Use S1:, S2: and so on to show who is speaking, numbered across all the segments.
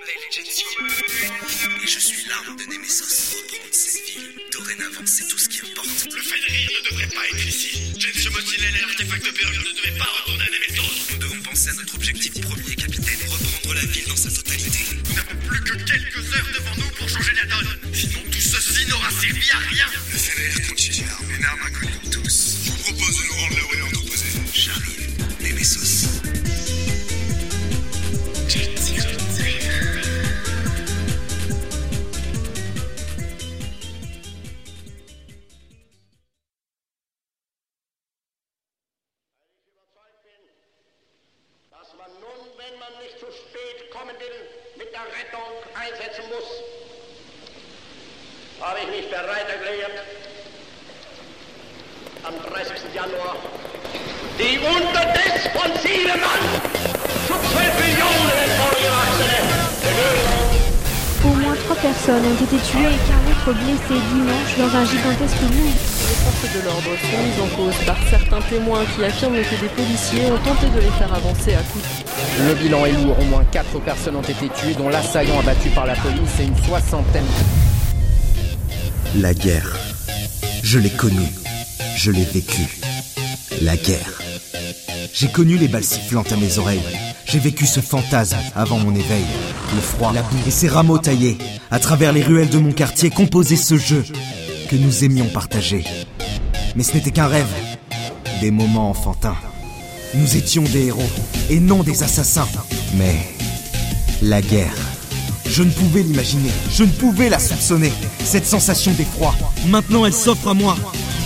S1: m'appelle. Et je suis l'arme de Nemesis. Reprendre cette ville. Dorénavant, c'est tout ce qui importe.
S2: Le Fenrir ne devrait pas être ici. Gensio Motilel et l'artefact de Période ne devaient pas retourner à Nemesis.
S1: Nous devons penser à notre objectif premier, capitaine. Reprendre la ville dans sa totalité.
S2: Nous n'avons plus que quelques heures devant nous pour changer la donne. Sinon, tout ceci n'aura servi à rien.
S1: Le Fenrir contient une arme. De
S3: les faire avancer à coups
S4: Le bilan est lourd, au moins 4 personnes ont été tuées, dont l'assaillant abattu par la police et une soixantaine.
S5: La guerre. Je l'ai connue. Je l'ai vécue. La guerre. J'ai connu les balles sifflantes à mes oreilles. J'ai vécu ce fantasme avant mon éveil. Le froid, la boue et ces rameaux taillés. À travers les ruelles de mon quartier composaient ce jeu que nous aimions partager. Mais ce n'était qu'un rêve. Des moments enfantins. Nous étions des héros et non des assassins. Mais la guerre. Je ne pouvais l'imaginer, je ne pouvais la soupçonner. Cette sensation d'effroi, maintenant elle s'offre à moi.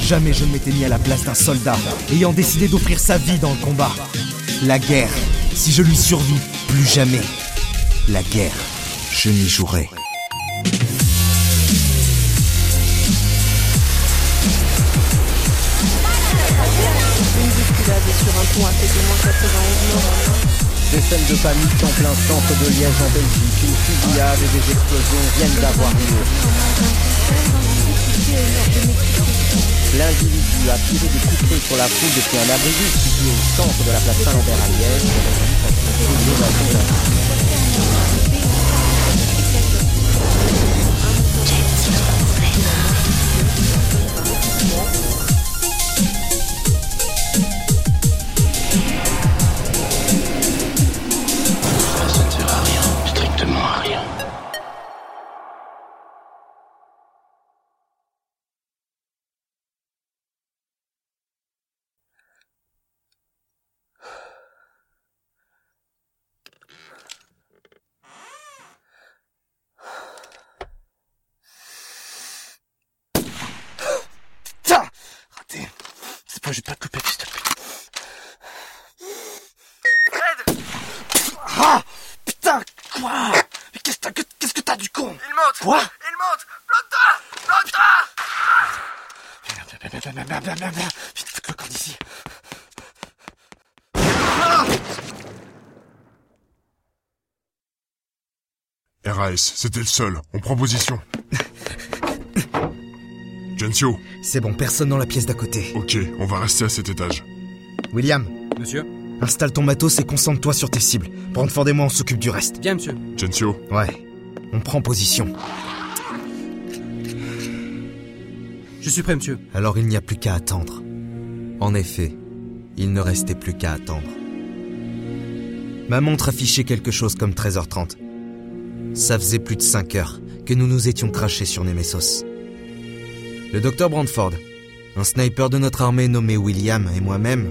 S5: Jamais je ne m'étais mis à la place d'un soldat, ayant décidé d'offrir sa vie dans le combat. La guerre, si je lui survis, plus jamais. La guerre, je n'y jouerai.
S3: Sur un pont à moins 91 morts.
S4: Des scènes de panique en plein centre de Liège en Belgique. Une fusillade et des explosions viennent d'avoir lieu. L'individu a tiré des coups de feu sur la foule depuis un abri situé au centre de la place Saint-Lambert à Liège.
S5: Ah Putain Quoi Mais qu'est-ce que t'as qu'est-ce que t'as du con
S2: Il monte
S5: Quoi
S2: Il monte Bloque-toi Bloque-toi
S5: Merde, merde, merde, merde, merde, merde, merde. Vite, le corps d'ici.
S6: RAS, c'était le seul. On prend position. Gensio,
S5: C'est bon, personne dans la pièce d'à côté.
S6: ok, on va rester à cet étage.
S5: William,
S7: Monsieur
S5: installe ton matos et concentre-toi sur tes cibles. Brandford et moi, on s'occupe du reste.
S7: Bien, monsieur.
S6: Gensio,
S5: Ouais, on prend position.
S7: Je suis prêt, monsieur.
S5: Alors il n'y a plus qu'à attendre. En effet, il ne restait plus qu'à attendre. Ma montre affichait quelque chose comme 13h30. Ça faisait plus de 5 heures que nous nous étions crachés sur Nemesis. Le docteur Brandford, un sniper de notre armée nommé William et moi-même,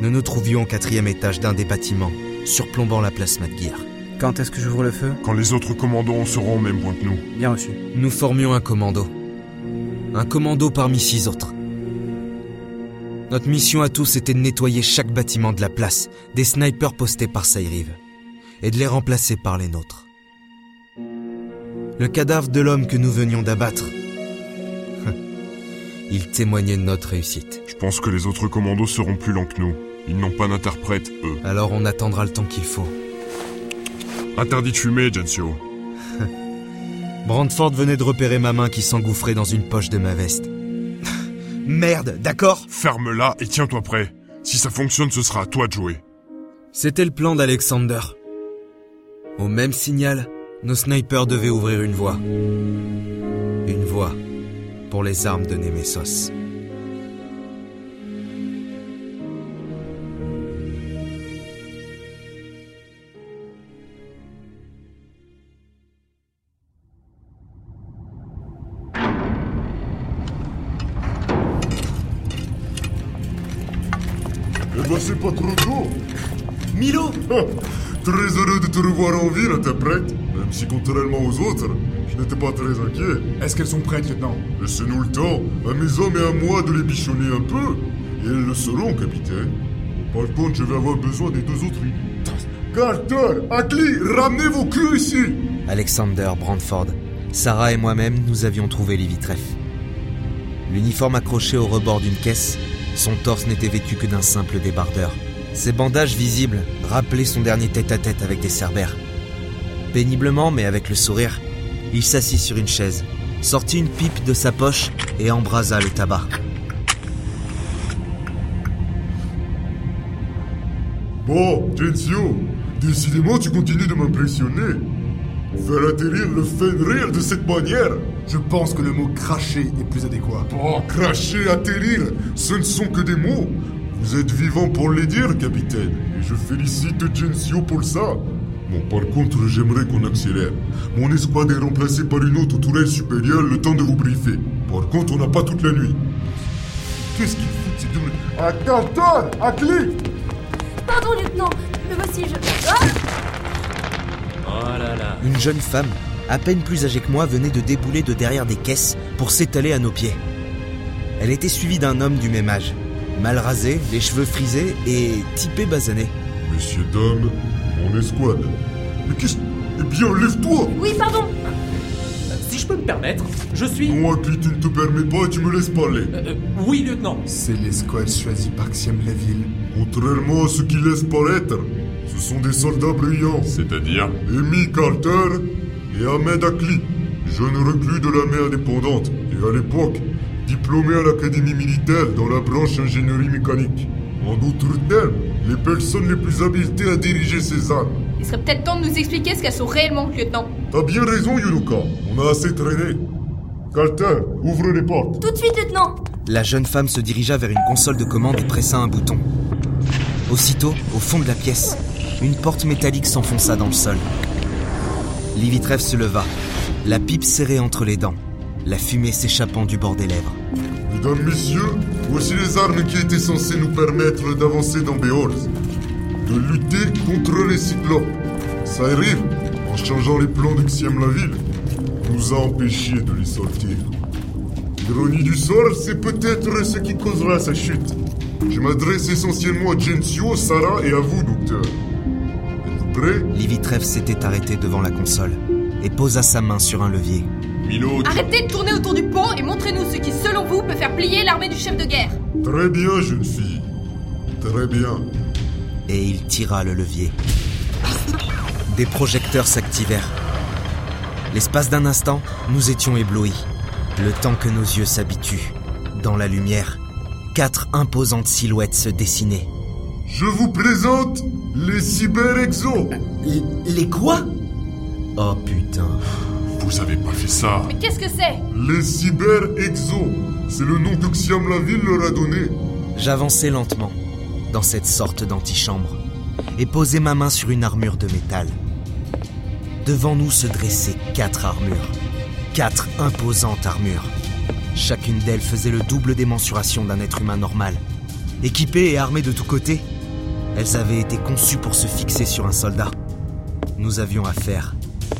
S5: nous nous trouvions au quatrième étage d'un des bâtiments, surplombant la place McGear.
S7: Quand est-ce que j'ouvre le feu?
S6: Quand les autres commandos seront au même point que nous.
S7: Bien reçu.
S5: Nous formions un commando. Un commando parmi six autres. Notre mission à tous était de nettoyer chaque bâtiment de la place, des snipers postés par Saïrive, et de les remplacer par les nôtres. Le cadavre de l'homme que nous venions d'abattre. Il témoignait de notre réussite.
S6: Je pense que les autres commandos seront plus lents que nous. Ils n'ont pas d'interprète, eux.
S5: Alors on attendra le temps qu'il faut.
S6: Interdit de fumer, Gensio.
S5: Brandford venait de repérer ma main qui s'engouffrait dans une poche de ma veste. Merde, d'accord?
S6: Ferme-la et tiens-toi prêt. Si ça fonctionne, ce sera à toi de jouer.
S5: C'était le plan d'Alexander. Au même signal, nos snipers devaient ouvrir une voie. Une voie pour les armes de Nemesos.
S8: En ville, interprète Même si contrairement aux autres, je n'étais pas très inquiet.
S9: Est-ce qu'elles sont prêtes, lieutenant?
S8: Laissez-nous le temps, à mes hommes et à moi de les bichonner un peu. Et elles le seront, capitaine. Par contre, je vais avoir besoin des deux autres. Carter, Ackley, ramenez vos culs ici
S5: Alexander Brandford, Sarah et moi-même, nous avions trouvé Livy Treff. L'uniforme accroché au rebord d'une caisse, son torse n'était vêtu que d'un simple débardeur. Ses bandages visibles rappelaient son dernier tête-à-tête avec des cerbères. Péniblement, mais avec le sourire, il s'assit sur une chaise, sortit une pipe de sa poche et embrasa le tabac.
S8: Bon, Gensio, décidément tu continues de m'impressionner. Faire atterrir le Fenrir de cette manière
S9: Je pense que le mot cracher est plus adéquat.
S8: Oh, cracher, atterrir, ce ne sont que des mots. Vous êtes vivant pour les dire, capitaine, et je félicite Gensio pour ça. Bon, par contre, j'aimerais qu'on accélère. Mon escouade est remplacée par une autre tourelle supérieure le temps de vous briefer. Par contre, on n'a pas toute la nuit. Qu'est-ce qu'ils foutent, ces deux... Ah, Carter Ackley
S10: Pardon, lieutenant, me voici, je... Ah
S11: Oh là là.
S5: Une jeune femme, à peine plus âgée que moi, venait de débouler de derrière des caisses pour s'étaler à nos pieds. Elle était suivie d'un homme du même âge, mal rasé, les cheveux frisés et typé basané.
S8: Messieurs, dames, mon escouade. Mais qu'est-ce... Eh bien, lève-toi
S10: Oui, pardon
S12: Si je peux me permettre, je suis...
S8: Non, Ackley, tu ne te permets pas et tu me laisses parler.
S12: Euh, oui, lieutenant.
S9: C'est l'escouade choisie par Xiam la ville.
S8: Contrairement à ce qu'ils laissent paraître, ce sont des soldats brillants. C'est-à-dire? Amy Carter et Ahmed Akli, jeunes reclus de l'armée indépendante, et à l'époque, diplômés à l'académie militaire dans la branche ingénierie mécanique. En d'autres termes, les personnes les plus habilitées à diriger ces armes.
S10: Il serait peut-être temps de nous expliquer ce qu'elles sont réellement, lieutenant.
S8: T'as bien raison, Yunuka. On a assez traîné. Carter, ouvre les portes.
S10: Tout de suite, lieutenant
S5: La jeune femme se dirigea vers une console de commande et pressa un bouton. Aussitôt, au fond de la pièce, une porte métallique s'enfonça dans le sol. Livy Treff se leva, la pipe serrée entre les dents, la fumée s'échappant du bord des lèvres.
S8: Mesdames, messieurs, voici les armes qui étaient censées nous permettre d'avancer dans Beors. De lutter contre les cyclopes. Arrive, en changeant les plans de Xiam la ville, nous a empêchés de les sortir. L'ironie du sort, c'est peut-être ce qui causera sa chute. Je m'adresse essentiellement à Gensio, Sarah et à vous, docteur. Êtes-vous prêts
S5: Livy Treff s'était arrêté devant la console et posa sa main sur un levier.
S8: Milo, tu-
S10: Arrêtez de tourner autour du pont et montrez-nous ce qui, selon vous, peut faire plier l'armée du chef de guerre.
S8: Très bien, jeune fille. Très bien.
S5: et il tira le levier. Des projecteurs s'activèrent. L'espace d'un instant, nous étions éblouis. Le temps que nos yeux s'habituent. Dans la lumière, quatre imposantes silhouettes se dessinaient.
S8: Je vous présente les cyber-exos.
S5: Les quoi? Oh putain.
S8: Vous avez pas fait ça.
S10: Mais qu'est-ce que c'est?
S8: Les cyber-exos. C'est le nom que Xiam la ville leur a donné.
S5: J'avançai lentement, dans cette sorte d'antichambre, et posai ma main sur une armure de métal. Devant nous se dressaient quatre armures. Quatre imposantes armures. Chacune d'elles faisait le double des mensurations d'un être humain normal. Équipées et armées de tous côtés, elles avaient été conçues pour se fixer sur un soldat. Nous avions affaire,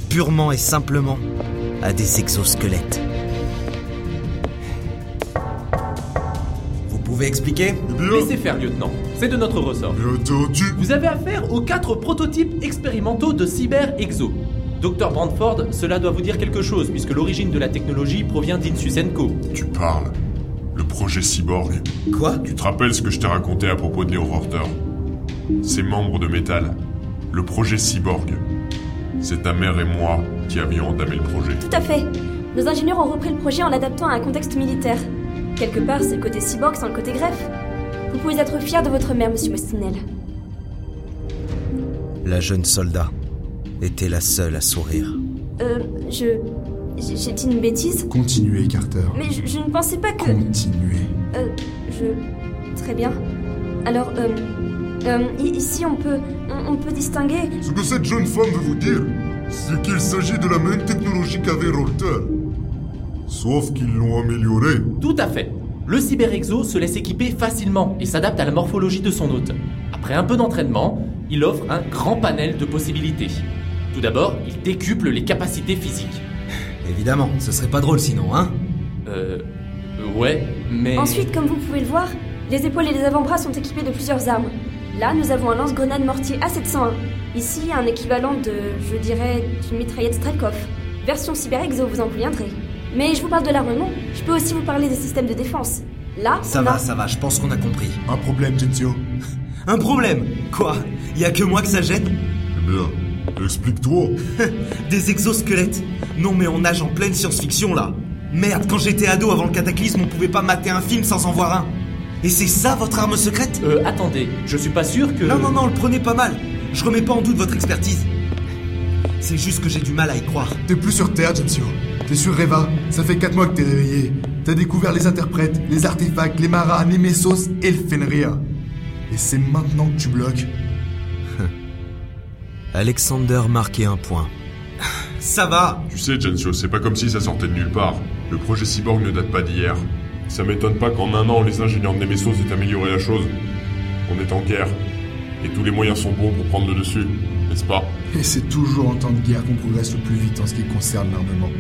S5: purement et simplement, à des exosquelettes. Vous pouvez expliquer?
S12: Laissez faire, lieutenant. C'est de notre ressort.
S8: bien entendu.
S12: Vous avez affaire aux quatre prototypes expérimentaux de Cyber Exo. Docteur Brandford, cela doit vous dire quelque chose, puisque l'origine de la technologie provient d'Insusenko.
S8: Tu parles. Le projet Cyborg.
S5: Quoi?
S8: Tu te rappelles ce que je t'ai raconté à propos de Néo-Horter Ces membres de métal. Le projet Cyborg. C'est ta mère et moi qui avions entamé le projet.
S10: Tout à fait. Nos ingénieurs ont repris le projet en l'adaptant à un contexte militaire. Quelque part, c'est le côté cyborg sans le côté greffe. Vous pouvez être fier de votre mère, monsieur Mostinel.
S5: La jeune soldat,
S13: était la seule à sourire.
S10: Euh, je. J'ai dit une bêtise
S9: Continuez, Carter.
S10: Mais je, je ne pensais pas que.
S9: Continuez.
S10: Euh, je. Très bien. Alors, euh. Euh, ici, on peut. On, on peut distinguer.
S8: Ce que cette jeune femme veut vous dire, c'est qu'il s'agit de la même technologie qu'avait Rolter. Sauf qu'ils l'ont améliorée.
S12: Tout à fait. Le cyberexo se laisse équiper facilement et s'adapte à la morphologie de son hôte. Après un peu d'entraînement, il offre un grand panel de possibilités. Tout d'abord, il décuple les capacités physiques.
S5: Évidemment, ce serait pas drôle sinon, hein?
S12: Euh. Ouais, mais.
S10: Ensuite, comme vous pouvez le voir, les épaules et les avant-bras sont équipés de plusieurs armes. Là, nous avons un lance-grenade mortier A701. Ici, un équivalent de, je dirais, d'une mitraillette Strelkov. Version cyber-exo, vous en conviendrez. Mais je vous parle de l'armement, je peux aussi vous parler des systèmes de défense. Là,
S5: Ça
S10: on
S5: va,
S10: a...
S5: ça va, je pense qu'on a compris.
S9: Un problème, Gensio.
S5: Un problème Quoi Y a que moi que ça gêne
S8: Eh bien, explique-toi.
S5: Des exosquelettes Non mais on nage en pleine science-fiction là Merde, quand j'étais ado avant le cataclysme, on pouvait pas mater un film sans en voir un. Et c'est ça votre arme secrète?
S12: Euh, attendez, je suis pas sûr que.
S5: Non, non, non, le prenez pas mal. Je remets pas en doute votre expertise. C'est juste que j'ai du mal à y croire.
S9: T'es plus sur Terre, Gensio. T'es sur Reva. Ça fait 4 mois que t'es réveillé. T'as découvert les interprètes, les artefacts, les maras, Nemesos et le Fenrir. Et c'est maintenant que tu bloques.
S13: Alexander marquait un point.
S5: Ça va
S6: Tu sais, Gensio, c'est pas comme si ça sortait de nulle part. Le projet Cyborg ne date pas d'hier. Ça m'étonne pas qu'en un an, les ingénieurs de Nemesos aient amélioré la chose. On est en guerre. Et tous les moyens sont bons pour prendre le dessus, n'est-ce pas?
S9: Et c'est toujours en temps de guerre qu'on progresse le plus vite en ce qui concerne l'armement.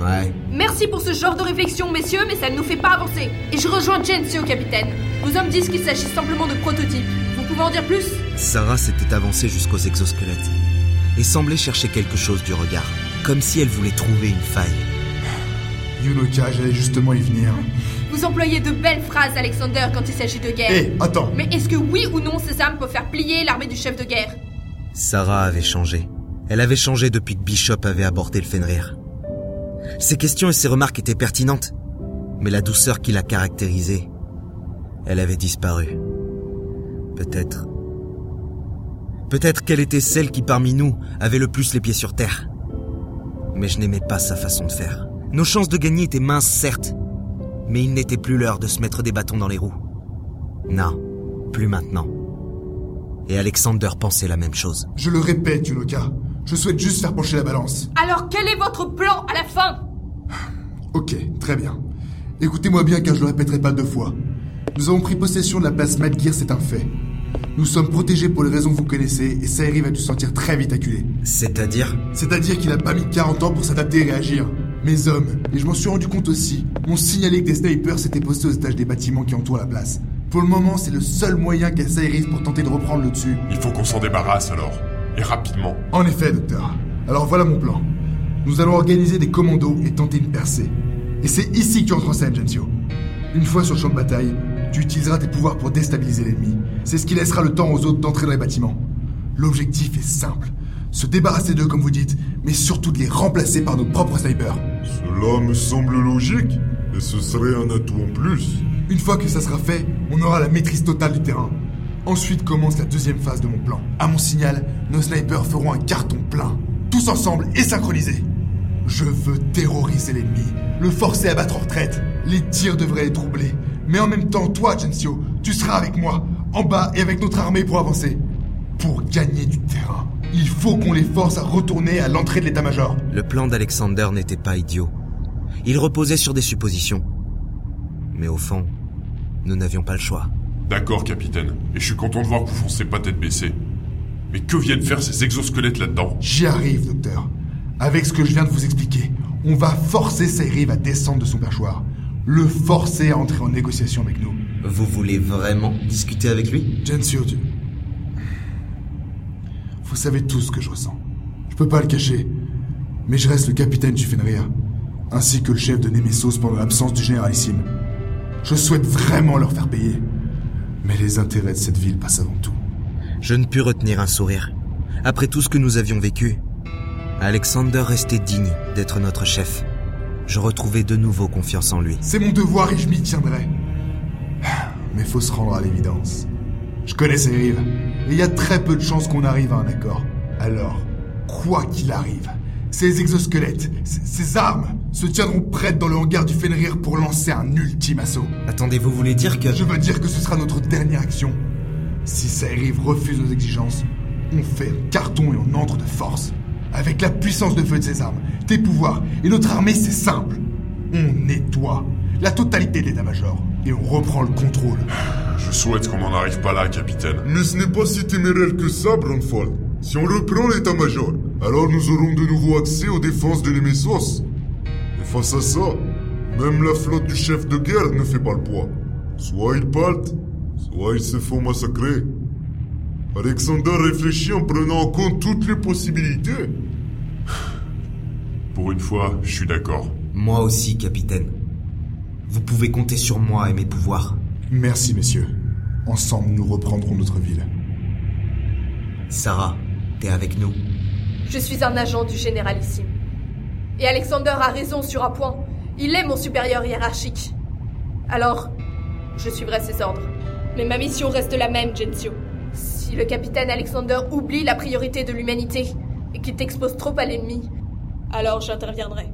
S13: Ouais.
S14: Merci pour ce genre de réflexion, messieurs, mais ça ne nous fait pas avancer. Et je rejoins Gensio, capitaine. Nos hommes disent qu'il s'agit simplement de prototypes. Vous pouvez en dire plus?
S13: Sarah s'était avancée jusqu'aux exosquelettes et semblait chercher quelque chose du regard, comme si elle voulait trouver une faille.
S9: J'allais justement y venir.
S14: Vous employez de belles phrases, Alexander, quand il s'agit de guerre.
S9: Hé, attends
S14: Mais est-ce que oui ou non ces armes peuvent faire plier l'armée du chef de guerre?
S13: Sarah avait changé. Elle avait changé depuis que Bishop avait abordé le Fenrir. Ses questions et ses remarques étaient pertinentes, mais la douceur qui la caractérisait, elle avait disparu. Peut-être. Peut-être qu'elle était celle qui parmi nous avait le plus les pieds sur terre. Mais je n'aimais pas sa façon de faire. Nos chances de gagner étaient minces, certes, mais il n'était plus l'heure de se mettre des bâtons dans les roues. Non, plus maintenant. Et Alexander pensait la même chose.
S9: Je le répète, Yunoka. Je souhaite juste faire pencher la balance.
S14: Alors quel est votre plan à la fin?
S9: Ok, très bien. Écoutez-moi bien car je le répéterai pas deux fois. Nous avons pris possession de la place Madgear, c'est un fait. Nous sommes protégés pour les raisons que vous connaissez et Sairi va se sentir très vite acculé.
S13: C'est-à-dire?
S9: C'est-à-dire qu'il a pas mis 40 ans pour s'adapter et réagir. Mes hommes, et je m'en suis rendu compte aussi, m'ont signalé que des snipers s'étaient postés aux étages des bâtiments qui entourent la place. Pour le moment, c'est le seul moyen qu'a Sairi pour tenter de reprendre le dessus.
S6: Il faut qu'on s'en débarrasse alors. Et rapidement.
S9: En effet, docteur. Alors voilà mon plan. Nous allons organiser des commandos et tenter une percée. Et c'est ici que tu entres en scène, Gensio. Une fois sur le champ de bataille, tu utiliseras tes pouvoirs pour déstabiliser l'ennemi. C'est ce qui laissera le temps aux autres d'entrer dans les bâtiments. L'objectif est simple. Se débarrasser d'eux comme vous dites, mais surtout de les remplacer par nos propres snipers.
S8: Cela me semble logique, et ce serait un atout en plus.
S9: Une fois que ça sera fait, on aura la maîtrise totale du terrain. Ensuite commence la deuxième phase de mon plan. À mon signal, nos snipers feront un carton plein. Tous ensemble et synchronisés. Je veux terroriser l'ennemi, le forcer à battre en retraite. Les tirs devraient être troublés. Mais en même temps, toi, Gensio, tu seras avec moi, en bas et avec notre armée pour avancer. Pour gagner du terrain, il faut qu'on les force à retourner à l'entrée de l'état-major.
S13: Le plan d'Alexander n'était pas idiot. Il reposait sur des suppositions. Mais au fond, nous n'avions pas le choix.
S6: D'accord, capitaine. Et je suis content de voir que vous foncez pas tête baissée. Mais que viennent faire ces exosquelettes là-dedans?
S9: J'y arrive, docteur. Avec ce que je viens de vous expliquer, on va forcer Sayriv à descendre de son perchoir. Le forcer à entrer en négociation avec nous.
S13: Vous voulez vraiment discuter avec lui?
S9: Gensio, tu... Vous savez tout ce que je ressens. Je peux pas le cacher. Mais je reste le capitaine du Fenrir, ainsi que le chef de Nemesos pendant l'absence du généralissime. Je souhaite vraiment leur faire payer. Mais les intérêts de cette ville passent avant tout.
S13: Je ne pus retenir un sourire. Après tout ce que nous avions vécu, Alexander restait digne d'être notre chef. Je retrouvais de nouveau confiance en lui.
S9: C'est mon devoir et je m'y tiendrai. Mais faut se rendre à l'évidence. Je connais ces rives, et il y a très peu de chances qu'on arrive à un accord. Alors, Quoi qu'il arrive, ces exosquelettes, ces armes, se tiendront prêtes dans le hangar du Fenrir pour lancer un ultime assaut.
S5: Attendez, vous voulez dire que...
S9: Je veux dire que ce sera notre dernière action. Si Saïriv refuse nos exigences, on fait un carton et on entre de force. Avec la puissance de feu de ses armes, tes pouvoirs et notre armée, c'est simple. On nettoie la totalité de l'état-major et on reprend le contrôle.
S6: Je souhaite qu'on n'en arrive pas là, capitaine.
S8: Mais ce n'est pas si téméraire que ça, Brandfall. Si on reprend l'état-major, alors nous aurons de nouveau accès aux défenses de Nemesos. Et face à ça, même la flotte du chef de guerre ne fait pas le poids. Soit ils partent, soit ils se font massacrer. Alexander réfléchit en prenant en compte toutes les possibilités.
S6: Pour une fois, je suis d'accord.
S5: Moi aussi, capitaine. Vous pouvez compter sur moi et mes pouvoirs.
S9: Merci, messieurs. Ensemble, nous reprendrons notre ville.
S5: Sarah, t'es avec nous
S14: Je suis un agent du généralissime. Et Alexander a raison sur un point. Il est mon supérieur hiérarchique. Alors, je suivrai ses ordres. Mais ma mission reste la même, Gensio. Si le capitaine Alexander oublie la priorité de l'humanité et qu'il t'expose trop à l'ennemi, alors j'interviendrai.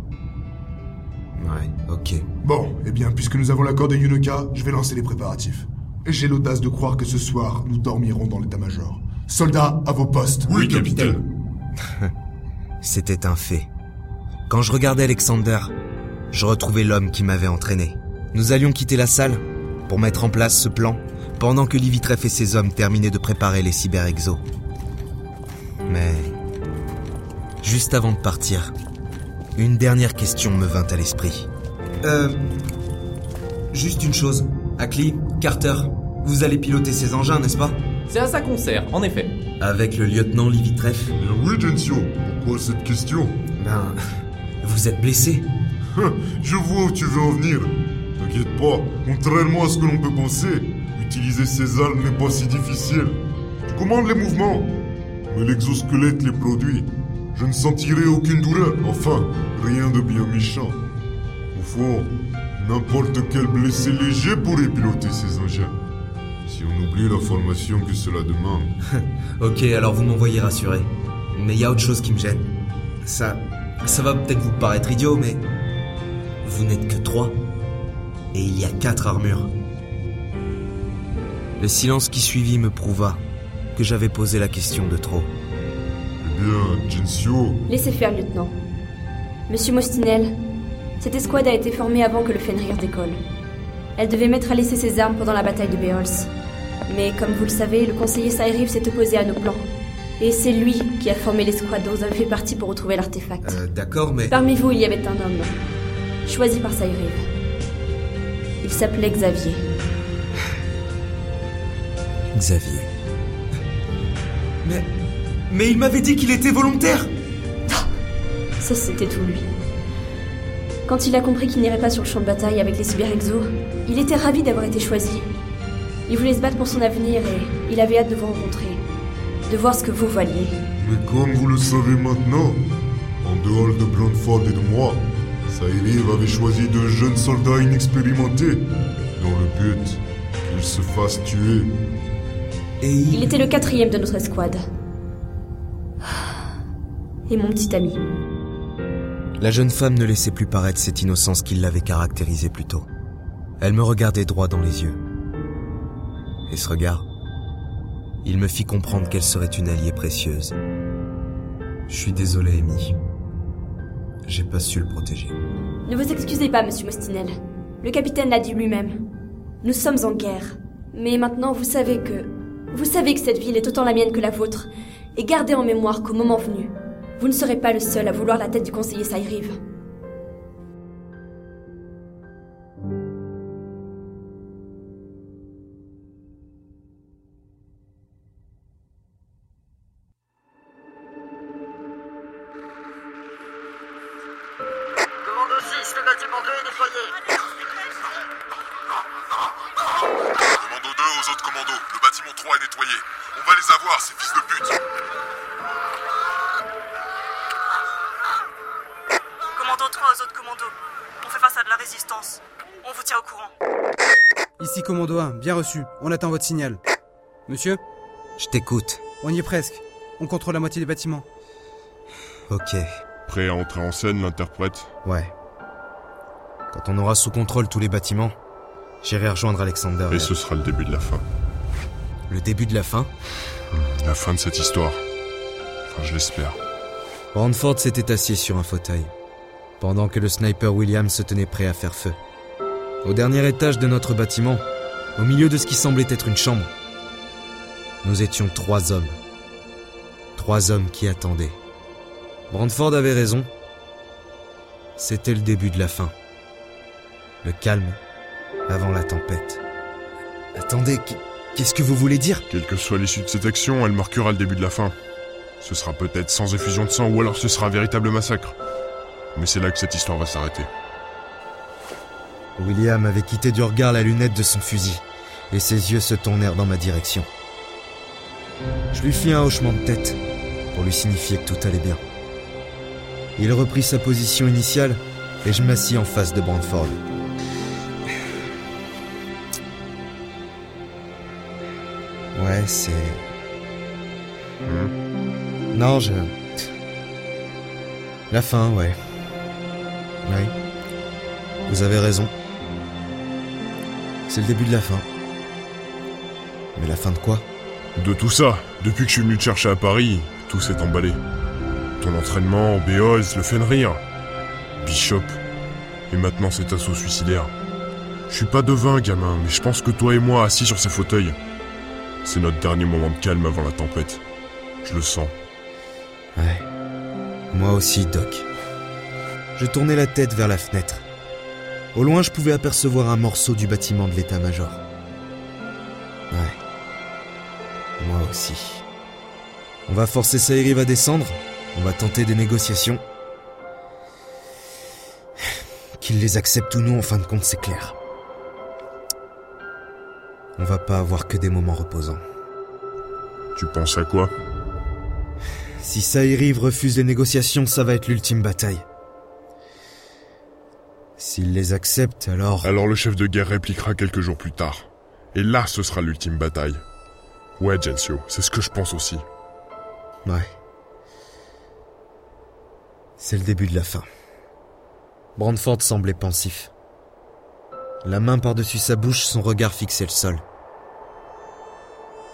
S5: Ouais, ok.
S9: Bon, eh bien, puisque nous avons l'accord de Yunoka, je vais lancer les préparatifs. J'ai l'audace de croire que ce soir, nous dormirons dans l'état-major. Soldats, à vos postes.
S6: Oui, capitaine.
S5: C'était un fait. Quand je regardais Alexander, je retrouvais l'homme qui m'avait entraîné. Nous allions quitter la salle pour mettre en place ce plan pendant que Livitref et ses hommes terminaient de préparer les cyber-exos. Mais juste avant de partir, une dernière question me vint à l'esprit. Euh... Juste une chose. Akli, Carter, vous allez piloter ces engins, n'est-ce pas?
S12: C'est à ça qu'on sert, en effet.
S5: Avec le lieutenant Livitref?
S8: Bien oui, Gensio. Pourquoi cette question?
S5: Ben... Vous êtes blessé
S8: Je vois où tu veux en venir. T'inquiète pas, contrairement à ce que l'on peut penser, utiliser ces armes n'est pas si difficile. Tu commandes les mouvements, mais l'exosquelette les produit. Je ne sentirai aucune douleur, enfin, rien de bien méchant. Au fond, n'importe quel blessé léger pourrait piloter ces engins. Si on oublie la formation que cela demande.
S5: ok, alors vous m'envoyez rassurer. Mais il y a autre chose qui me gêne. Ça... Ça va peut-être vous paraître idiot, mais... Vous n'êtes que trois. Et il y a quatre armures. Le silence qui suivit me prouva que j'avais posé la question de trop.
S8: Bien, Gensio...
S10: Laissez faire, lieutenant. Monsieur Mostinel, cette escouade a été formée avant que le Fenrir décolle. Elle devait mettre à laisser ses armes pendant la bataille de Beols. Mais comme vous le savez, le conseiller Sairiv s'est opposé à nos plans. Et c'est lui qui a formé l'escouade dont vous avez fait partie pour retrouver l'artefact.
S5: Euh, d'accord, mais...
S10: Parmi vous, il y avait un homme, choisi par Sairiv. Il s'appelait Xavier.
S5: Xavier. Mais... Mais il m'avait dit qu'il était volontaire
S10: Ça, c'était tout lui. Quand il a compris qu'il n'irait pas sur le champ de bataille avec les cyber-exos, il était ravi d'avoir été choisi. Il voulait se battre pour son avenir et il avait hâte de vous rencontrer. De voir ce que vous valiez.
S8: Mais comme vous le savez maintenant, en dehors de Blandford et de moi, Saïriv avait choisi de jeunes soldats inexpérimentés, dans le but qu'ils se fassent tuer.
S5: Et
S10: Il était le quatrième de notre escouade. Et mon petit ami.
S5: La jeune femme ne laissait plus paraître cette innocence qui l'avait caractérisée plus tôt. Elle me regardait droit dans les yeux. Et ce regard, il me fit comprendre qu'elle serait une alliée précieuse. Je suis désolé, Amy. J'ai pas su le protéger.
S10: Ne vous excusez pas, monsieur Mostinel. Le capitaine l'a dit lui-même. Nous sommes en guerre. Mais maintenant, vous savez que. Vous savez que cette ville est autant la mienne que la vôtre. Et gardez en mémoire qu'au moment venu, vous ne serez pas le seul à vouloir la tête du conseiller Saïriv.
S7: Bien reçu. On attend votre signal. Monsieur
S5: Je t'écoute.
S7: On y est presque. On contrôle la moitié des bâtiments.
S5: Ok.
S6: Prêt à entrer en scène, l'interprète?
S5: Ouais. Quand on aura sous contrôle tous les bâtiments, j'irai rejoindre Alexander.
S6: Et ce sera le début de la fin.
S5: Le début de la fin?
S6: La fin de cette histoire. Enfin, je l'espère.
S5: Brandford s'était assis sur un fauteuil, pendant que le sniper William se tenait prêt à faire feu. Au dernier étage de notre bâtiment, au milieu de ce qui semblait être une chambre, nous étions trois hommes. Trois hommes qui attendaient. Brandford avait raison. C'était le début de la fin. Le calme avant la tempête. Attendez, qu'est-ce que vous voulez dire?
S6: Quelle que soit l'issue de cette action, elle marquera le début de la fin. Ce sera peut-être sans effusion de sang ou alors ce sera un véritable massacre. Mais c'est là que cette histoire va s'arrêter.
S5: William avait quitté du regard la lunette de son fusil, et ses yeux se tournèrent dans ma direction. Je lui fis un hochement de tête, pour lui signifier que tout allait bien. Il reprit sa position initiale, et je m'assis en face de Brandford. Ouais, c'est... Non, je... La fin, ouais. Oui. Vous avez raison. C'est le début de la fin. Mais la fin de quoi?
S6: De tout ça. Depuis que je suis venu te chercher à Paris, tout s'est emballé. Ton entraînement, Béoz, le Fenrir, Bishop, et maintenant cet assaut suicidaire. Je suis pas devin, gamin, mais je pense que toi et moi, assis sur ces fauteuils, c'est notre dernier moment de calme avant la tempête. Je le sens.
S5: Ouais. Moi aussi, Doc. Je tournais la tête vers la fenêtre. Au loin, je pouvais apercevoir un morceau du bâtiment de l'état-major. Ouais. Moi aussi. On va forcer Saïriv à descendre. On va tenter des négociations. Qu'il les accepte ou non, en fin de compte, c'est clair. On va pas avoir que des moments reposants.
S6: Tu penses à quoi?
S5: Si Saïriv refuse les négociations, ça va être l'ultime bataille. S'il les accepte, alors...
S6: Alors le chef de guerre répliquera quelques jours plus tard. Et là, ce sera l'ultime bataille. Ouais, Gensio, c'est ce que je pense aussi.
S5: Ouais. C'est le début de la fin. Brandford semblait pensif. La main par-dessus sa bouche, son regard fixait le sol.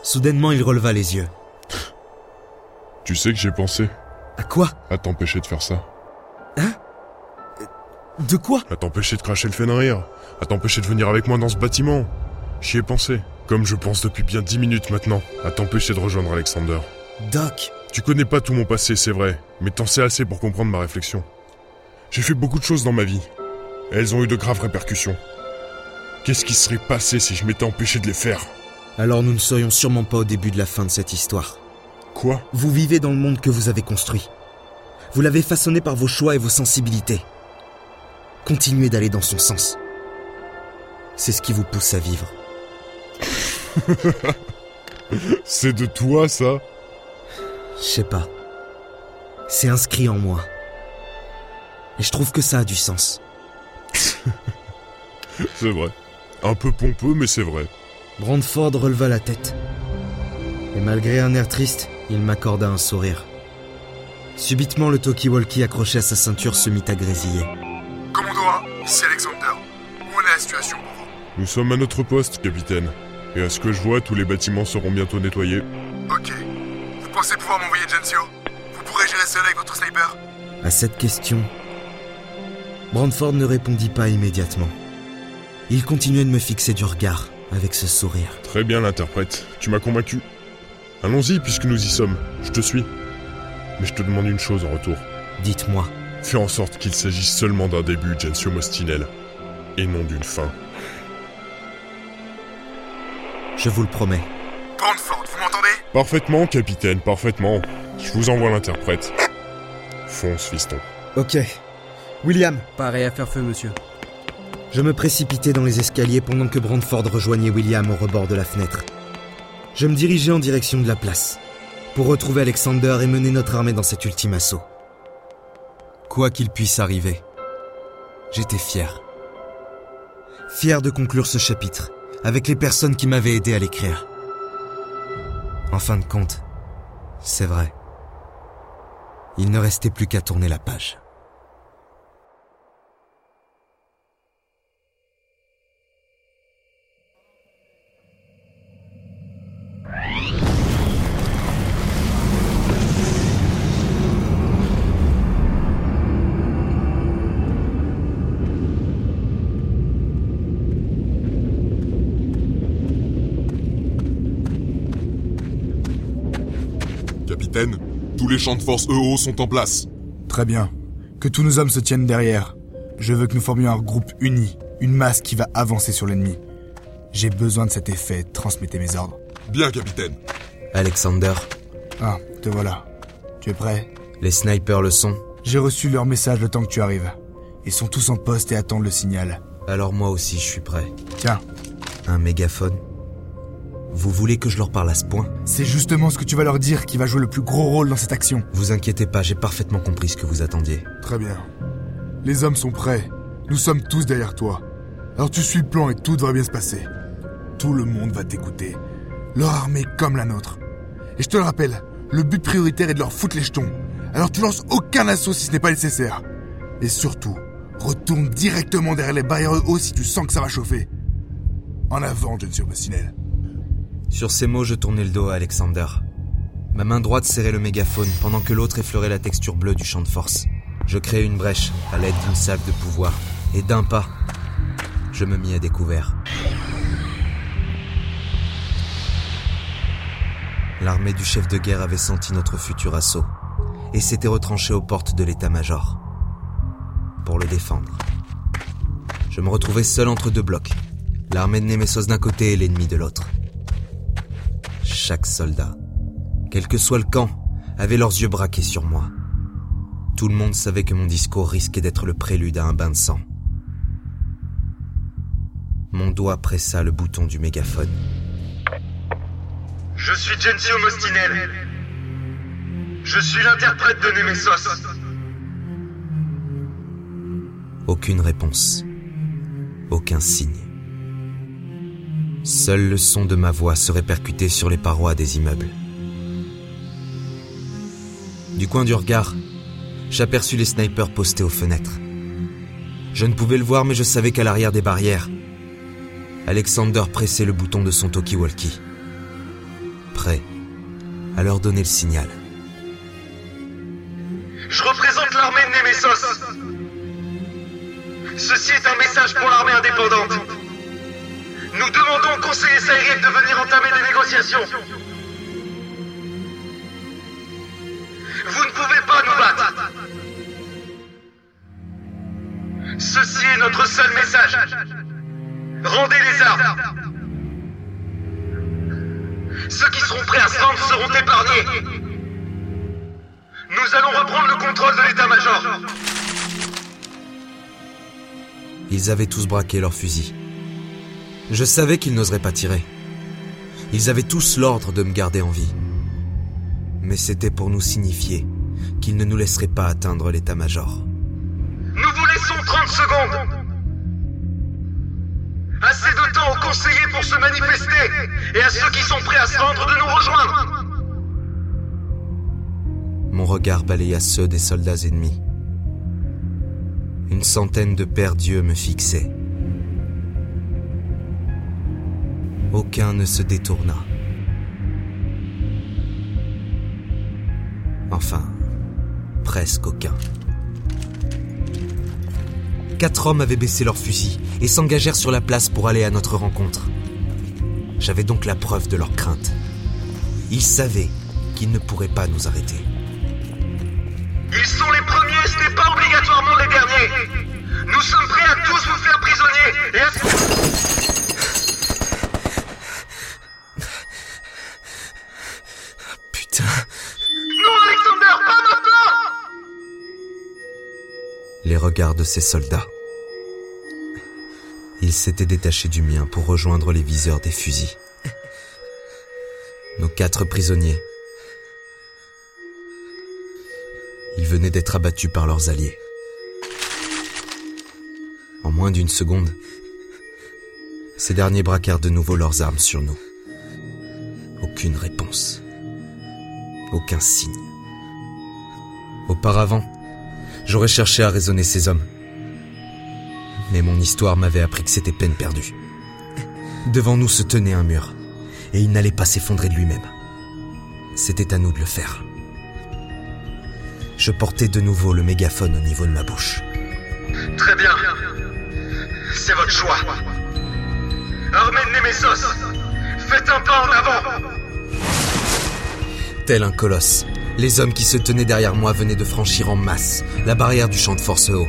S5: Soudainement, il releva les yeux.
S6: Tu sais que j'ai pensé
S5: À quoi?
S6: À t'empêcher de faire ça.
S5: Hein? De quoi
S6: À t'empêcher de cracher le Fenrir. À t'empêcher de venir avec moi dans ce bâtiment. J'y ai pensé. Comme je pense depuis bien dix minutes maintenant. À t'empêcher de rejoindre Alexander.
S5: Doc
S6: Tu connais pas tout mon passé, c'est vrai. Mais t'en sais assez pour comprendre ma réflexion. J'ai fait beaucoup de choses dans ma vie. Et elles ont eu de graves répercussions. Qu'est-ce qui serait passé si je m'étais empêché de les faire?
S5: Alors nous ne serions sûrement pas au début de la fin de cette histoire.
S6: Quoi?
S5: Vous vivez dans le monde que vous avez construit. Vous l'avez façonné par vos choix et vos sensibilités. Continuez d'aller dans son sens. C'est ce qui vous pousse à vivre.
S6: C'est de toi, ça?
S5: Je sais pas. C'est inscrit en moi. Et je trouve que ça a du sens.
S6: c'est vrai. Un peu pompeux, mais c'est vrai.
S5: Brandford releva la tête. Et malgré un air triste, il m'accorda un sourire. Subitement, le talkie-walkie accroché à sa ceinture se mit à grésiller.
S9: Commando 1, ici Alexander. Où en est la situation pour vous
S6: Nous sommes à notre poste, capitaine. Et à ce que je vois, tous les bâtiments seront bientôt nettoyés.
S9: Ok. Vous pensez pouvoir m'envoyer Gensio Vous pourrez gérer cela avec votre sniper
S5: À cette question, Brandford ne répondit pas immédiatement. Il continuait de me fixer du regard, avec ce sourire.
S6: Très bien, l'interprète. Tu m'as convaincu. Allons-y, puisque nous y sommes. Je te suis. Mais je te demande une chose en retour.
S5: Dites-moi.
S6: Fais en sorte qu'il s'agisse seulement d'un début, Gensio Mostinel, et non d'une fin.
S5: Je vous le promets.
S9: Brandford, vous m'entendez?
S6: Parfaitement, capitaine, parfaitement. Je vous envoie l'interprète. Fonce, fiston.
S5: Ok. William
S7: Pareil à faire feu, monsieur.
S5: Je me précipitais dans les escaliers pendant que Brandford rejoignait William au rebord de la fenêtre. Je me dirigeais en direction de la place, pour retrouver Alexander et mener notre armée dans cet ultime assaut. Quoi qu'il puisse arriver, j'étais fier. Fier de conclure ce chapitre avec les personnes qui m'avaient aidé à l'écrire. En fin de compte, c'est vrai. Il ne restait plus qu'à tourner la page.
S8: Capitaine, tous les champs de force EO sont en place.
S9: Très bien. Que tous nos hommes se tiennent derrière. Je veux que nous formions un groupe uni, une masse qui va avancer sur l'ennemi. J'ai besoin de cet effet, transmettez mes ordres.
S8: Bien, capitaine.
S5: Alexander,
S9: Ah, te voilà. Tu es prêt?
S5: Les snipers le sont.
S9: J'ai reçu leur message le temps que tu arrives. Ils sont tous en poste et attendent le signal.
S5: Alors moi aussi je suis prêt.
S9: Tiens,
S5: Un mégaphone Vous voulez que je leur parle à ce point
S9: c'est justement ce que tu vas leur dire qui va jouer le plus gros rôle dans cette action.
S5: Vous inquiétez pas, j'ai parfaitement compris ce que vous attendiez.
S9: Très bien. Les hommes sont prêts. Nous sommes tous derrière toi. Alors tu suis le plan et tout devrait bien se passer. Tout le monde va t'écouter. Leur armée comme la nôtre. Et je te le rappelle, le but prioritaire est de leur foutre les jetons. Alors tu lances aucun assaut si ce n'est pas nécessaire. Et surtout, retourne directement derrière les barrières hauts si tu sens que ça va chauffer. En avant, John Bossinel.
S5: Sur ces mots, je tournai le dos à Alexander. Ma main droite serrait le mégaphone pendant que l'autre effleurait la texture bleue du champ de force. Je créai une brèche à l'aide d'une salve de pouvoir, et d'un pas, je me mis à découvert. L'armée du chef de guerre avait senti notre futur assaut et s'était retranchée aux portes de l'état-major pour le défendre. Je me retrouvais seul entre deux blocs, l'armée de Nemesos d'un côté et l'ennemi de l'autre. Chaque soldat, quel que soit le camp, avait leurs yeux braqués sur moi. Tout le monde savait que mon discours risquait d'être le prélude à un bain de sang. Mon doigt pressa le bouton du mégaphone.
S15: Je suis Gensio Mostinel. Je suis l'interprète de Nemesos.
S5: Aucune réponse. Aucun signe. Seul le son de ma voix se répercutait sur les parois des immeubles. Du coin du regard, j'aperçus les snipers postés aux fenêtres. Je ne pouvais le voir, mais je savais qu'à l'arrière des barrières, Alexander pressait le bouton de son talkie-walkie. Prêt à leur donner le signal.
S15: Je représente l'armée de Nemesos. Ceci est un message pour l'armée indépendante. Nous demandons au conseiller Saïrif de venir entamer des négociations. Vous ne pouvez pas nous battre. Ceci est notre seul message. Rendez les armes. Ceux qui seront prêts à se seront épargnés. Nous allons reprendre le contrôle de l'état-major.
S5: Ils avaient tous braqué leurs fusils. Je savais qu'ils n'oseraient pas tirer. Ils avaient tous l'ordre de me garder en vie. Mais c'était pour nous signifier qu'ils ne nous laisseraient pas atteindre l'état-major.
S15: Nous vous laissons 30 secondes. Assez de temps aux conseillers pour se manifester et à ceux qui sont prêts à se rendre de nous rejoindre.
S5: Mon regard balaya ceux des soldats ennemis. Une centaine de pères dieux me fixaient. Aucun ne se détourna. Enfin, presque aucun. Quatre hommes avaient baissé leurs fusils et s'engagèrent sur la place pour aller à notre rencontre. J'avais donc la preuve de leur crainte. Ils savaient qu'ils ne pourraient pas nous arrêter.
S15: Ils sont les premiers, ce n'est pas obligatoirement les derniers. Nous sommes prêts à tous vous faire prisonniers et à...
S5: Les regards de ces soldats. Ils s'étaient détachés du mien pour rejoindre les viseurs des fusils. Nos quatre prisonniers. Ils venaient d'être abattus par leurs alliés. En moins d'une seconde, ces derniers braquèrent de nouveau leurs armes sur nous. Aucune réponse. Aucun signe. Auparavant, j'aurais cherché à raisonner ces hommes. Mais mon histoire m'avait appris que c'était peine perdue. Devant nous se tenait un mur, et il n'allait pas s'effondrer de lui-même. C'était à nous de le faire. Je portais de nouveau le mégaphone au niveau de ma bouche.
S15: Très bien. C'est votre choix. Armée de Némésos, faites un pas en avant.
S5: Tel un colosse, les hommes qui se tenaient derrière moi venaient de franchir en masse la barrière du champ de force haut.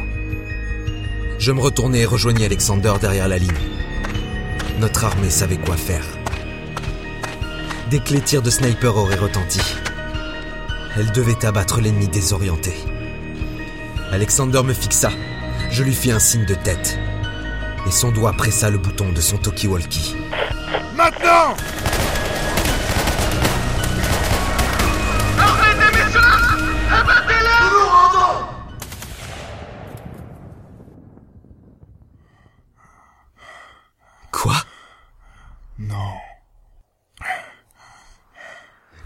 S5: Je me retournai et rejoignis Alexander derrière la ligne. Notre armée savait quoi faire. Dès que les tirs de sniper auraient retenti, elle devait abattre l'ennemi désorienté. Alexander me fixa. Je lui fis un signe de tête. Et son doigt pressa le bouton de son talkie-walkie.
S9: Maintenant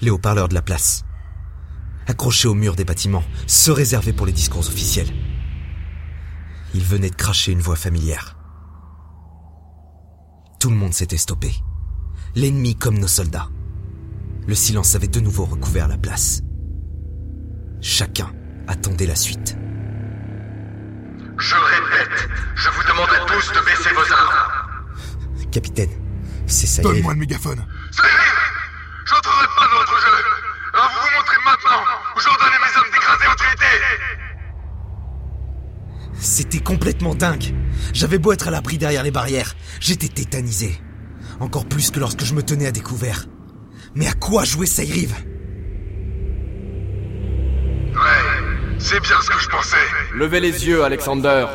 S5: Les haut-parleurs de la place, accrochés au mur des bâtiments, se réservaient pour les discours officiels. Ils venaient de cracher une voix familière. Tout le monde s'était stoppé. L'ennemi comme nos soldats. Le silence avait de nouveau recouvert la place. Chacun attendait la suite.
S15: Je répète, je vous demande à tous de baisser vos armes.
S5: Capitaine, c'est ça.
S9: Donne-moi le mégaphone.
S15: Ça y est J'entrerai pas dans votre jeu Alors vous vous montrez maintenant ou j'ordonne à mes hommes d'écraser votre unité
S5: C'était complètement dingue. J'avais beau être à l'abri derrière les barrières, j'étais tétanisé. Encore plus que lorsque je me tenais à découvert. Mais à quoi jouer Sayrive
S15: Ouais, c'est bien ce que je pensais.
S2: Levez les yeux, Alexander.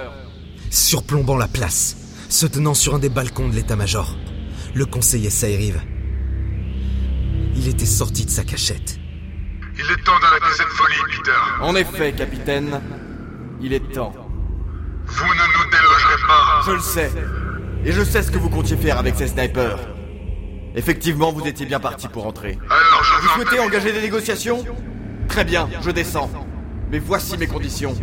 S5: Surplombant la place, se tenant sur un des balcons de l'état-major, le conseiller Sayrive. Il était sorti de sa cachette.
S15: Il est temps d'arrêter cette folie, Peter.
S2: En effet, capitaine, il est temps.
S15: Vous ne nous délogerez pas.
S2: Je le sais. Et je sais ce que vous comptiez faire avec ces snipers. Effectivement, vous étiez bien parti pour entrer.
S15: Alors je
S2: Vous souhaitez engager des négociations Très bien, je descends. Mais voici mes conditions.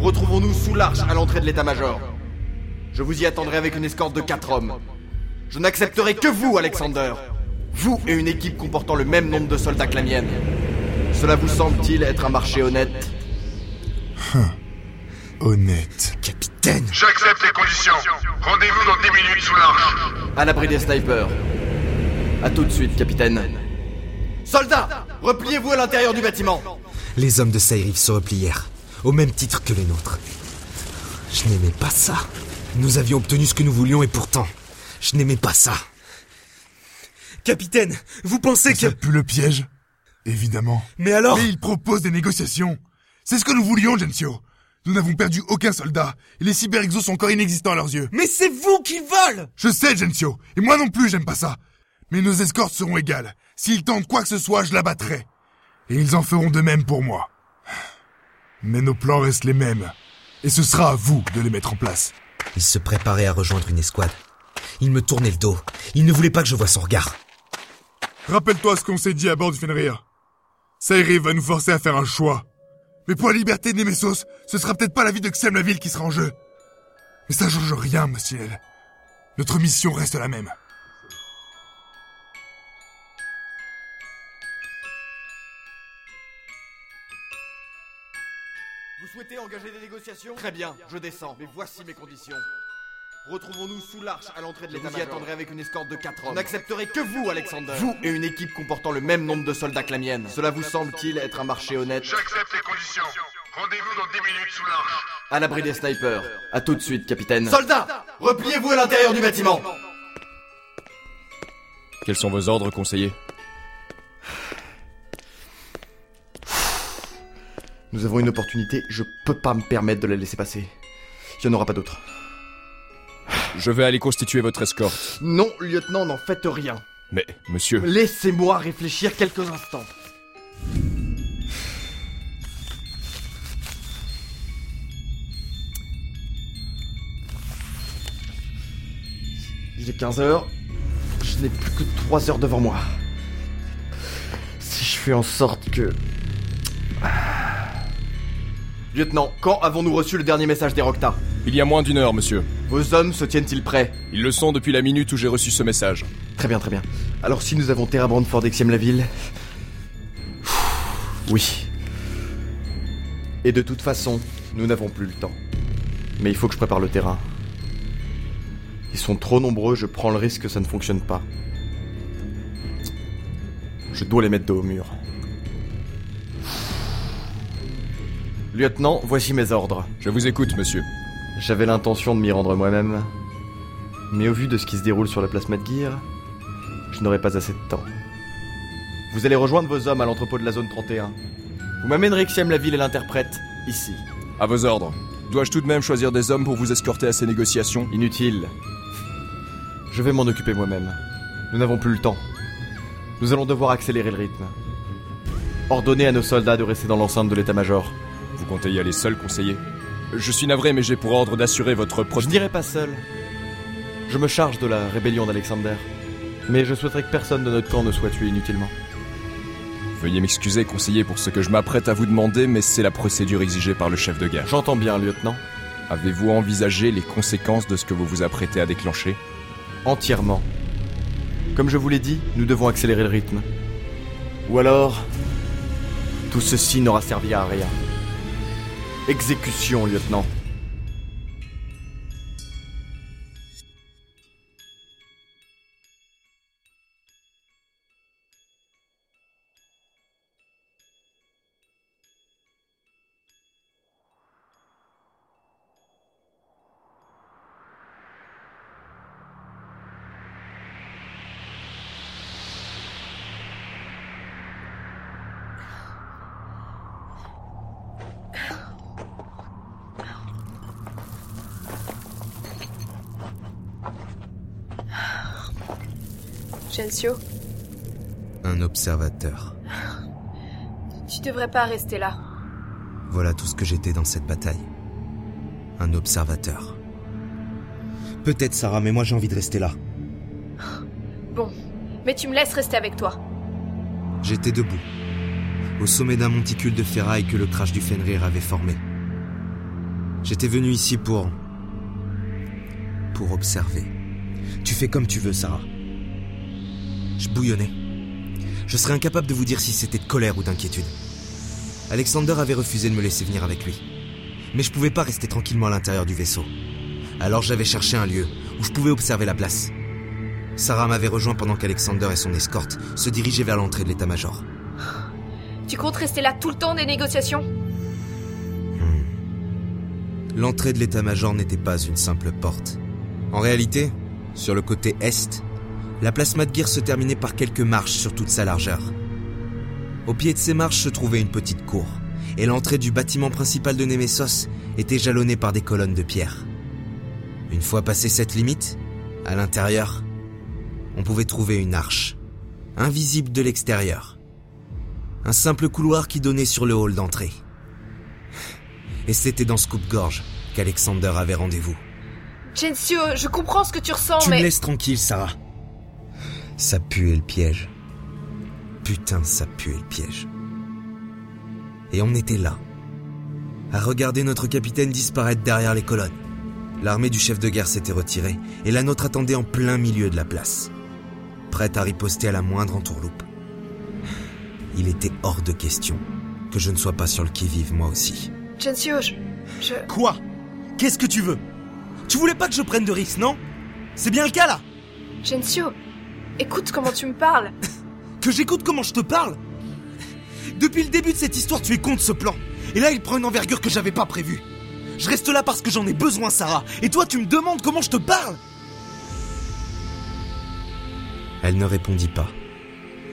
S2: Retrouvons-nous sous l'arche à l'entrée de l'état-major. Je vous y attendrai avec une escorte de quatre hommes. Je n'accepterai que vous, Alexander. Vous et une équipe comportant le même nombre de soldats que la mienne. Cela vous semble-t-il être un marché honnête?
S9: Honnête.
S5: Capitaine
S15: J'accepte les conditions. Rendez-vous dans 10 minutes sous l'arche.
S2: À l'abri des snipers. À tout de suite, capitaine. Soldats Repliez-vous à l'intérieur du bâtiment
S5: Les hommes de Sayrive se replièrent, au même titre que les nôtres. Je n'aimais pas ça. Nous avions obtenu ce que nous voulions et pourtant, je n'aimais pas ça. Capitaine, vous pensez que...
S9: Ça pue le piège? Évidemment.
S5: Mais alors
S9: Mais il propose des négociations. C'est ce que nous voulions, Gensio. Nous n'avons perdu aucun soldat, et les cyberexos sont encore inexistants à leurs yeux.
S5: Mais c'est vous qui volent
S9: Je sais, Gensio, et moi non plus j'aime pas ça. Mais nos escortes seront égales. S'ils tentent quoi que ce soit, je l'abattrai. Et ils en feront de même pour moi. Mais nos plans restent les mêmes. Et ce sera à vous de les mettre en place.
S5: Il se préparait à rejoindre une escouade. Il me tournait le dos. Il ne voulait pas que je voie son regard.
S9: Rappelle-toi ce qu'on s'est dit à bord du Fenrir. Sairi va nous forcer à faire un choix. Mais pour la liberté de Nemesos, ce sera peut-être pas la vie de Xem la ville qui sera en jeu. Mais ça change rien, monsieur. Notre mission reste la même.
S2: Vous souhaitez engager des négociations? Très bien, je descends, mais voici mes conditions. Retrouvons-nous sous l'arche à l'entrée de l'état Vous y attendrai avec une escorte de 4 hommes. Je n'accepterai que vous, Alexander. Vous et une équipe comportant le même nombre de soldats que la mienne. Cela vous semble-t-il être un marché honnête?
S15: J'accepte les conditions. Rendez-vous dans 10 minutes sous l'arche.
S2: À l'abri des snipers. À tout de suite, capitaine. Soldats Repliez-vous à l'intérieur du bâtiment
S16: Quels sont vos ordres, conseiller?
S2: Nous avons une opportunité, je peux pas me permettre de la laisser passer. Il n'y en aura pas d'autre.
S16: Je vais aller constituer votre escorte.
S2: Non, lieutenant, n'en faites rien.
S16: Mais, monsieur...
S2: Laissez-moi réfléchir quelques instants. Il est 15 heures. Je n'ai plus que 3 heures devant moi. Si je fais en sorte que... Lieutenant, quand avons-nous reçu le dernier message d'Erocta
S16: Il y a moins d'une heure, monsieur.
S2: Vos hommes se tiennent-ils prêts
S16: Ils le sont depuis la minute où j'ai reçu ce message.
S2: Très bien, très bien. Alors si nous avons Terra Brandford Exiem la ville... Oui. Et de toute façon, nous n'avons plus le temps. Mais il faut que je prépare le terrain. Ils sont trop nombreux, je prends le risque que ça ne fonctionne pas. Je dois les mettre dos au mur. Lieutenant, voici mes ordres.
S16: Je vous écoute, monsieur.
S2: J'avais l'intention de m'y rendre moi-même. Mais au vu de ce qui se déroule sur la place Madgear, je n'aurai pas assez de temps. Vous allez rejoindre vos hommes à l'entrepôt de la zone 31. Vous m'amènerez Xiem la ville et l'interprète, ici.
S16: À vos ordres. Dois-je tout de même choisir des hommes pour vous escorter à ces négociations?
S2: Inutile. Je vais m'en occuper moi-même. Nous n'avons plus le temps. Nous allons devoir accélérer le rythme. Ordonnez à nos soldats de rester dans l'enceinte de l'état-major.
S16: Vous comptez y aller seul, conseiller? Je suis navré, mais j'ai pour ordre d'assurer votre pro...
S2: Je n'irai pas seul. Je me charge de la rébellion d'Alexander. Mais je souhaiterais que personne de notre camp ne soit tué inutilement.
S16: Veuillez m'excuser, conseiller, pour ce que je m'apprête à vous demander, mais c'est la procédure exigée par le chef de guerre.
S2: J'entends bien, lieutenant.
S16: Avez-vous envisagé les conséquences de ce que vous vous apprêtez à déclencher?
S2: Entièrement. Comme je vous l'ai dit, nous devons accélérer le rythme. Ou alors, tout ceci n'aura servi à rien. Exécution, lieutenant.
S5: Observateur.
S14: tu devrais pas rester là.
S5: Voilà tout ce que j'étais dans cette bataille. Un observateur. Peut-être Sarah, mais moi j'ai envie de rester là.
S14: Bon, mais tu me laisses rester avec toi.
S5: J'étais debout, au sommet d'un monticule de ferraille que le crash du Fenrir avait formé. J'étais venu ici pour... pour observer. Tu fais comme tu veux, Sarah. Je bouillonnais. Je serais incapable de vous dire si c'était de colère ou d'inquiétude. Alexander avait refusé de me laisser venir avec lui. Mais je pouvais pas rester tranquillement à l'intérieur du vaisseau. Alors j'avais cherché un lieu où je pouvais observer la place. Sarah m'avait rejoint pendant qu'Alexander et son escorte se dirigeaient vers l'entrée de l'état-major.
S14: Tu comptes rester là tout le temps des négociations?
S5: L'entrée de l'état-major n'était pas une simple porte. En réalité, sur le côté est, la place Madgear se terminait par quelques marches sur toute sa largeur. Au pied de ces marches se trouvait une petite cour, et l'entrée du bâtiment principal de Nemesos était jalonnée par des colonnes de pierre. Une fois passé cette limite, à l'intérieur, on pouvait trouver une arche, invisible de l'extérieur. Un simple couloir qui donnait sur le hall d'entrée. Et c'était dans ce coupe-gorge qu'Alexander avait rendez-vous.
S14: Gensio, je comprends ce que tu ressens,
S5: Tu
S14: mais...
S5: me laisses tranquille, Sarah. Ça puait le piège. Putain, ça puait le piège. Et on était là, à regarder notre capitaine disparaître derrière les colonnes. L'armée du chef de guerre s'était retirée, et la nôtre attendait en plein milieu de la place, prête à riposter à la moindre entourloupe. Il était hors de question que je ne sois pas sur le qui-vive moi aussi.
S14: Gensio, je... je...
S5: Quoi? Qu'est-ce que tu veux? Tu voulais pas que je prenne de risques, non? C'est bien le cas là?
S14: Gensio, écoute comment tu me parles.
S5: Que j'écoute comment je te parle Depuis le début de cette histoire, tu es contre ce plan. Et là, il prend une envergure que j'avais pas prévue. Je reste là parce que j'en ai besoin, Sarah. Et toi, tu me demandes comment je te parle Elle ne répondit pas.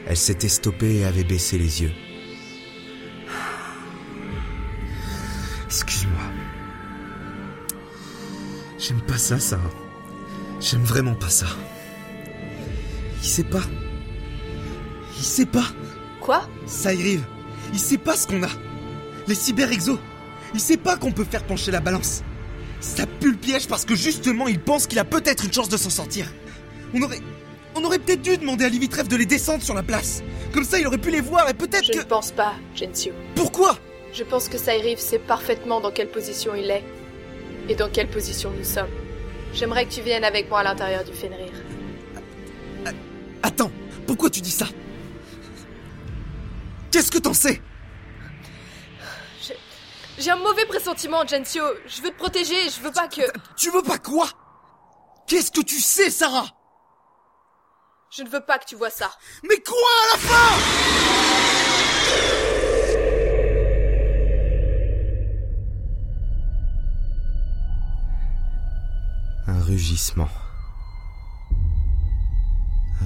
S5: Elle s'était stoppée et avait baissé les yeux. Excuse-moi. J'aime pas ça, Sarah. J'aime vraiment pas ça. Il sait pas. Il sait pas.
S14: Quoi?
S5: Ça arrive. Il sait pas ce qu'on a. Les cyber-exos. Il sait pas qu'on peut faire pencher la balance. Ça pue le piège parce que justement il pense qu'il a peut-être une chance de s'en sortir. On aurait. On aurait peut-être dû demander à Livitreff de les descendre sur la place. Comme ça il aurait pu les voir et peut-être
S14: Je
S5: que.
S14: ne pense pas, Gensio.
S5: Pourquoi?
S14: Je pense que Saïriv sait parfaitement dans quelle position il est et dans quelle position nous sommes. J'aimerais que tu viennes avec moi à l'intérieur du Fenrir.
S5: Attends, pourquoi tu dis ça? Qu'est-ce que t'en sais?
S14: J'ai- J'ai un mauvais pressentiment, Gensio. Je veux te protéger, je veux pas que...
S5: Tu veux pas quoi? Qu'est-ce que tu sais, Sarah?
S14: Je ne veux pas que tu vois ça.
S5: Mais quoi à la fin? Un rugissement.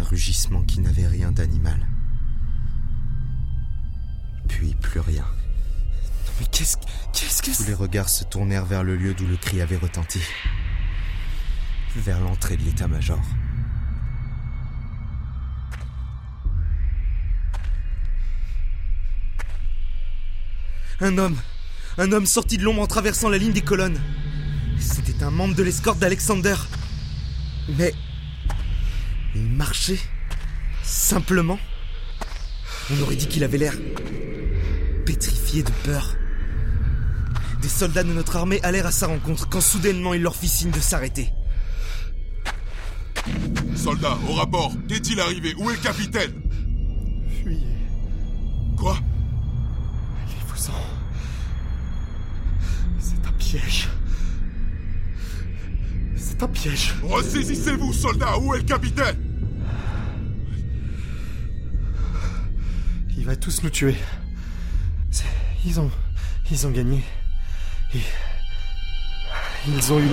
S5: Rugissement qui n'avait rien d'animal. Puis plus rien.
S17: Mais qu'est-ce qu'est-ce que
S5: Tous les regards se tournèrent vers le lieu d'où le cri avait retenti. Vers l'entrée de l'état-major. Un homme Un homme sorti de l'ombre en traversant la ligne des colonnes. C'était un membre de l'escorte d'Alexander. Mais. Il marchait. Simplement. On aurait dit qu'il avait l'air. pétrifié de peur. Des soldats de notre armée allèrent à sa rencontre quand soudainement il leur fit signe de s'arrêter.
S8: Soldat, au rapport, qu'est-il arrivé? Où est le capitaine?
S17: Fuyez.
S8: Quoi?
S17: Allez-vous-en. C'est un piège. C'est un piège.
S8: Ressaisissez-vous, soldat Où est le capitaine?
S17: Il va tous nous tuer. Ils ont. Ils ont gagné. Et. Ils ont eu.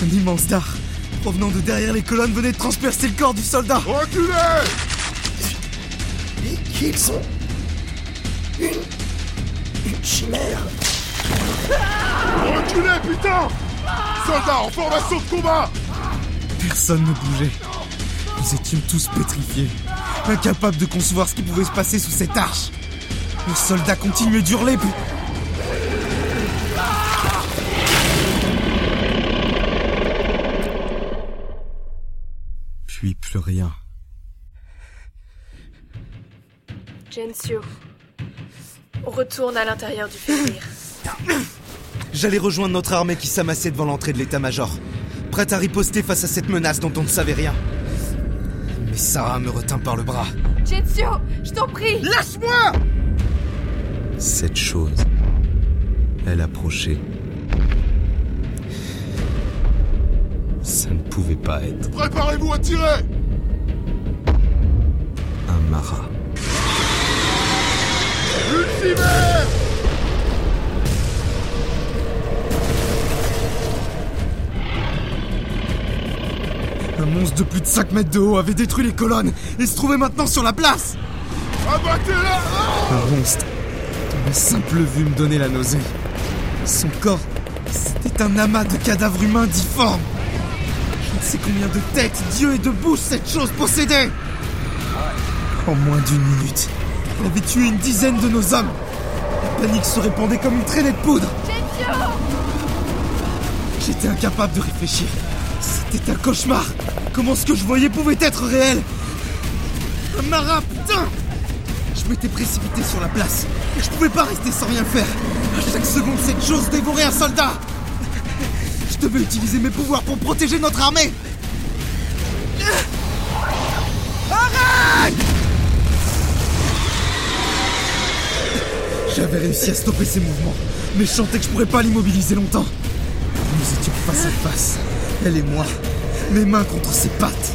S5: Un immense dard, provenant de derrière les colonnes, venait de transpercer le corps du soldat.
S8: Reculez
S17: Ils sont. Une. Une chimère.
S8: Reculez, putain Soldat, en formation de combat
S5: Personne ne bougeait. Nous étions tous pétrifiés, incapables de concevoir ce qui pouvait se passer sous cette arche. Le soldat continuait d'hurler, puis... Puis plus rien.
S14: Gensio. On retourne à l'intérieur du Fenrir.
S5: J'allais rejoindre notre armée qui s'amassait devant l'entrée de l'état-major, prête à riposter face à cette menace dont on ne savait rien. Mais Sarah me retint par le bras.
S14: Gensio, je t'en prie
S5: Lâche-moi Cette chose, elle approchait. Ça ne pouvait pas être
S8: Préparez-vous à tirer
S5: un marat.
S8: Ultimaire
S5: Un monstre de plus de 5 mètres de haut avait détruit les colonnes et se trouvait maintenant sur la place
S8: Abattez-la
S5: Un monstre dont la simple vue me donnait la nausée. Son corps, c'était un amas de cadavres humains difformes. Je ne sais combien de têtes, d'yeux et de bouches cette chose possédait. En moins d'une minute, elle avait tué une dizaine de nos hommes. La panique se répandait comme une traînée de poudre. J'étais incapable de réfléchir. C'était un cauchemar. Comment ce que je voyais pouvait être réel? Un marat, putain Je m'étais précipité sur la place. Je pouvais pas rester sans rien faire. À chaque seconde, cette chose dévorait un soldat. Je devais utiliser mes pouvoirs pour protéger notre armée. Arrête J'avais réussi à stopper ses mouvements, mais je sentais que je pourrais pas l'immobiliser longtemps. Nous étions face à face, elle et moi, mes mains contre ses pattes.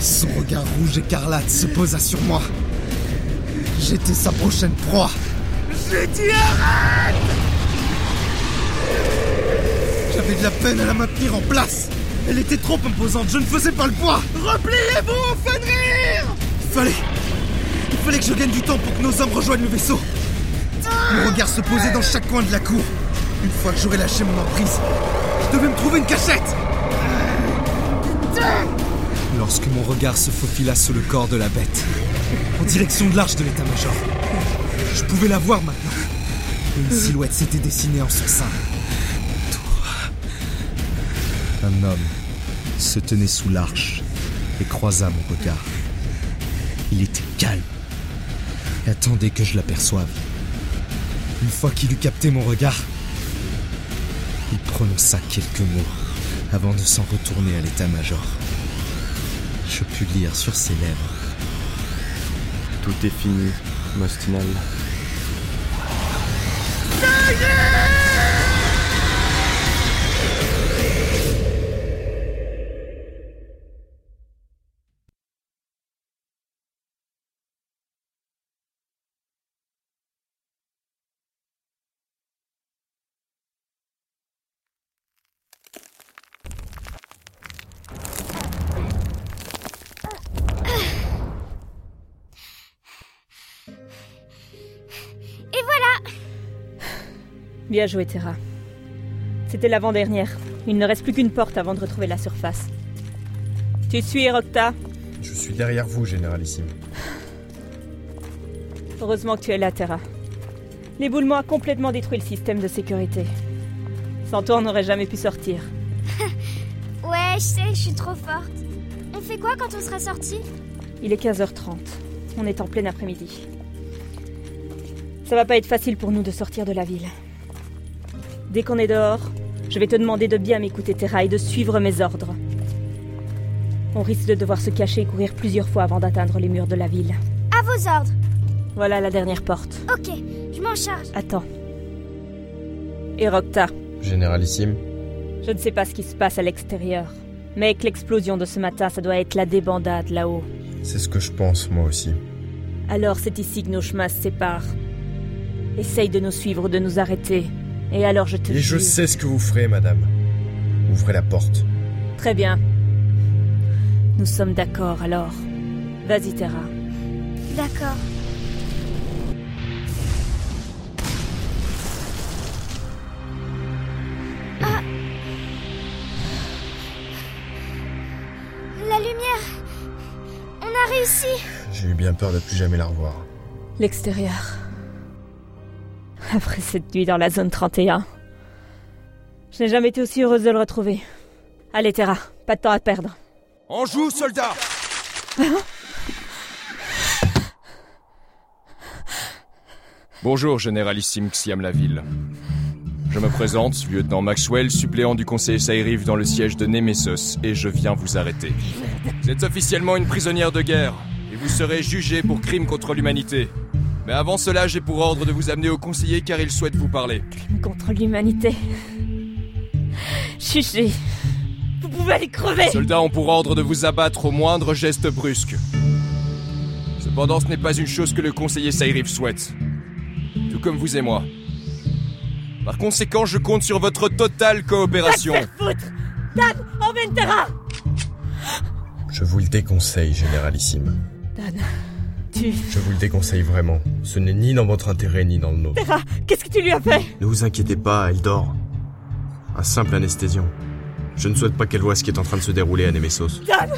S5: Son regard rouge écarlate se posa sur moi. J'étais sa prochaine proie. J'ai dit arrête J'avais de la peine à la maintenir en place. Elle était trop imposante, je ne faisais pas le poids. Repliez-vous, Fenrir Il fallait... Il fallait que je gagne du temps pour que nos hommes rejoignent le vaisseau. Mon regard se posait dans chaque coin de la cour. Une fois que j'aurais lâché mon emprise, je devais me trouver une cachette. Lorsque mon regard se faufila sous le corps de la bête, en direction de l'arche de l'état-major, je pouvais la voir maintenant. Une silhouette s'était dessinée en son sein. Un homme se tenait sous l'arche et croisa mon regard. Il était calme et attendait que je l'aperçoive. Une fois qu'il eut capté mon regard, il prononça quelques mots avant de s'en retourner à l'état-major. Je pus lire sur ses lèvres.
S16: Tout est fini, Mostinal.
S18: Bien joué, Terra. C'était l'avant-dernière. Il ne reste plus qu'une porte avant de retrouver la surface. Tu suis, Rocta
S19: Je suis derrière vous, Généralissime.
S18: Heureusement que tu es là, Terra. L'éboulement a complètement détruit le système de sécurité. Sans toi, on n'aurait jamais pu sortir.
S20: Ouais, je sais, je suis trop forte. On fait quoi quand on sera sorti?
S18: Il est 15h30. On est en plein après-midi. Ça va pas être facile pour nous de sortir de la ville. Dès qu'on est dehors, je vais te demander de bien m'écouter, Terra, et de suivre mes ordres. On risque de devoir se cacher et courir plusieurs fois avant d'atteindre les murs de la ville.
S20: À vos ordres.
S18: Voilà la dernière porte.
S20: Ok, je m'en charge.
S18: Attends. Et Rocta,
S19: Généralissime
S18: je ne sais pas ce qui se passe à l'extérieur, mais avec l'explosion de ce matin, ça doit être la débandade là-haut.
S19: C'est ce que je pense, moi aussi.
S18: Alors c'est ici que nos chemins se séparent. Essaye de nous suivre ou de nous arrêter. Et alors je te
S19: Et je sais ce que vous ferez, madame. Ouvrez la porte.
S18: Très bien. Nous sommes d'accord alors. Vas-y, Terra.
S20: D'accord. Ah. La lumière On a réussi
S19: J'ai eu bien peur de plus jamais la revoir.
S18: L'extérieur. Après cette nuit dans la zone 31. Je n'ai jamais été aussi heureuse de le retrouver. Allez, Terra, pas de temps à perdre.
S16: En joue, soldat Bonjour, généralissime Xiam Laville. Je me présente, lieutenant Maxwell, suppléant du conseiller Saïriv dans le siège de Nemesos, et je viens vous arrêter. Vous êtes officiellement une prisonnière de guerre, et vous serez jugée pour crime contre l'humanité. Mais avant cela, j'ai pour ordre de vous amener au conseiller car il souhaite vous parler.
S18: Contre l'humanité. Chuché. Vous pouvez aller crever
S16: Les soldats ont pour ordre de vous abattre au moindre geste brusque. Cependant, ce n'est pas une chose que le conseiller Saïriv souhaite. Tout comme vous et moi. Par conséquent, je compte sur votre totale coopération.
S18: Va te faire foutre Dan, emmène Terra
S19: Je vous le déconseille, Généralissime.
S18: Dan, tu...
S19: Je vous le déconseille vraiment. Ce n'est ni dans votre intérêt ni dans le nôtre.
S18: Terra, qu'est-ce que tu lui as fait?
S19: Ne vous inquiétez pas, elle dort. Un simple anesthésion. Je ne souhaite pas qu'elle voie ce qui est en train de se dérouler à Nemesos.
S18: Dan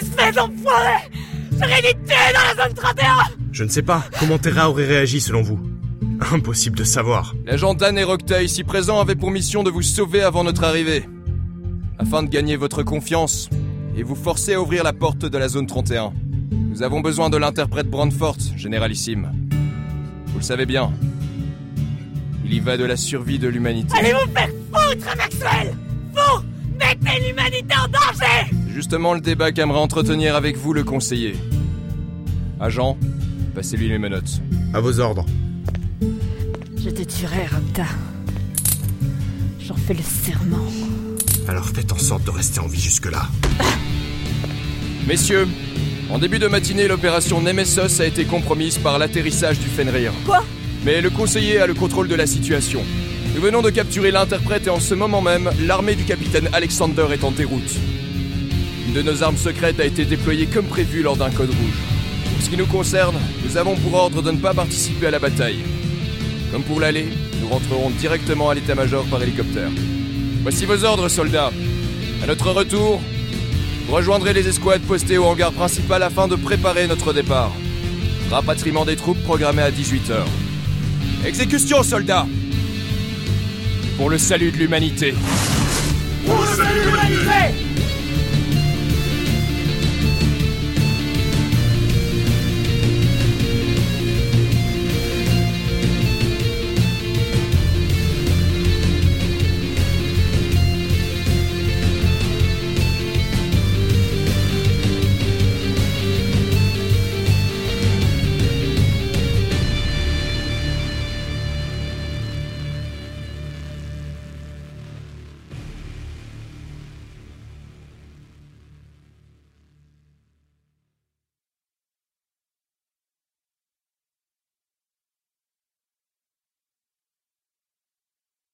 S18: Espèce d'enfoiré J'aurais dû te tuer dans la zone 31
S19: Je ne sais pas comment Terra aurait réagi selon vous. Impossible de savoir.
S16: L'agent Dan et Rocta ici présents avaient pour mission de vous sauver avant notre arrivée. Afin de gagner votre confiance et vous forcer à ouvrir la porte de la zone 31. Nous avons besoin de l'interprète Brandfort, généralissime. Vous le savez bien. Il y va de la survie de l'humanité.
S18: Allez vous faire foutre, Maxwell Vous mettez l'humanité en danger
S16: justement le débat qu'aimerait entretenir avec vous le conseiller. Agent, passez-lui les menottes.
S19: À vos ordres.
S18: Je te tuerai, Rapta. J'en fais le serment.
S19: Alors faites en sorte de rester en vie jusque-là.
S16: Messieurs, en début de matinée, l'opération Nemesos a été compromise par l'atterrissage du Fenrir.
S18: Quoi?
S16: Mais le conseiller a le contrôle de la situation. Nous venons de capturer l'interprète et en ce moment même, l'armée du capitaine Alexander est en déroute. Une de nos armes secrètes a été déployée comme prévu lors d'un code rouge. Pour ce qui nous concerne, nous avons pour ordre de ne pas participer à la bataille. Comme pour l'aller, nous rentrerons directement à l'état-major par hélicoptère. Voici vos ordres, soldats. À notre retour, rejoindrez les escouades postées au hangar principal afin de préparer notre départ. Rapatriement des troupes programmé à 18h. Exécution, soldats Pour le salut de l'humanité.
S15: Pour le salut de l'humanité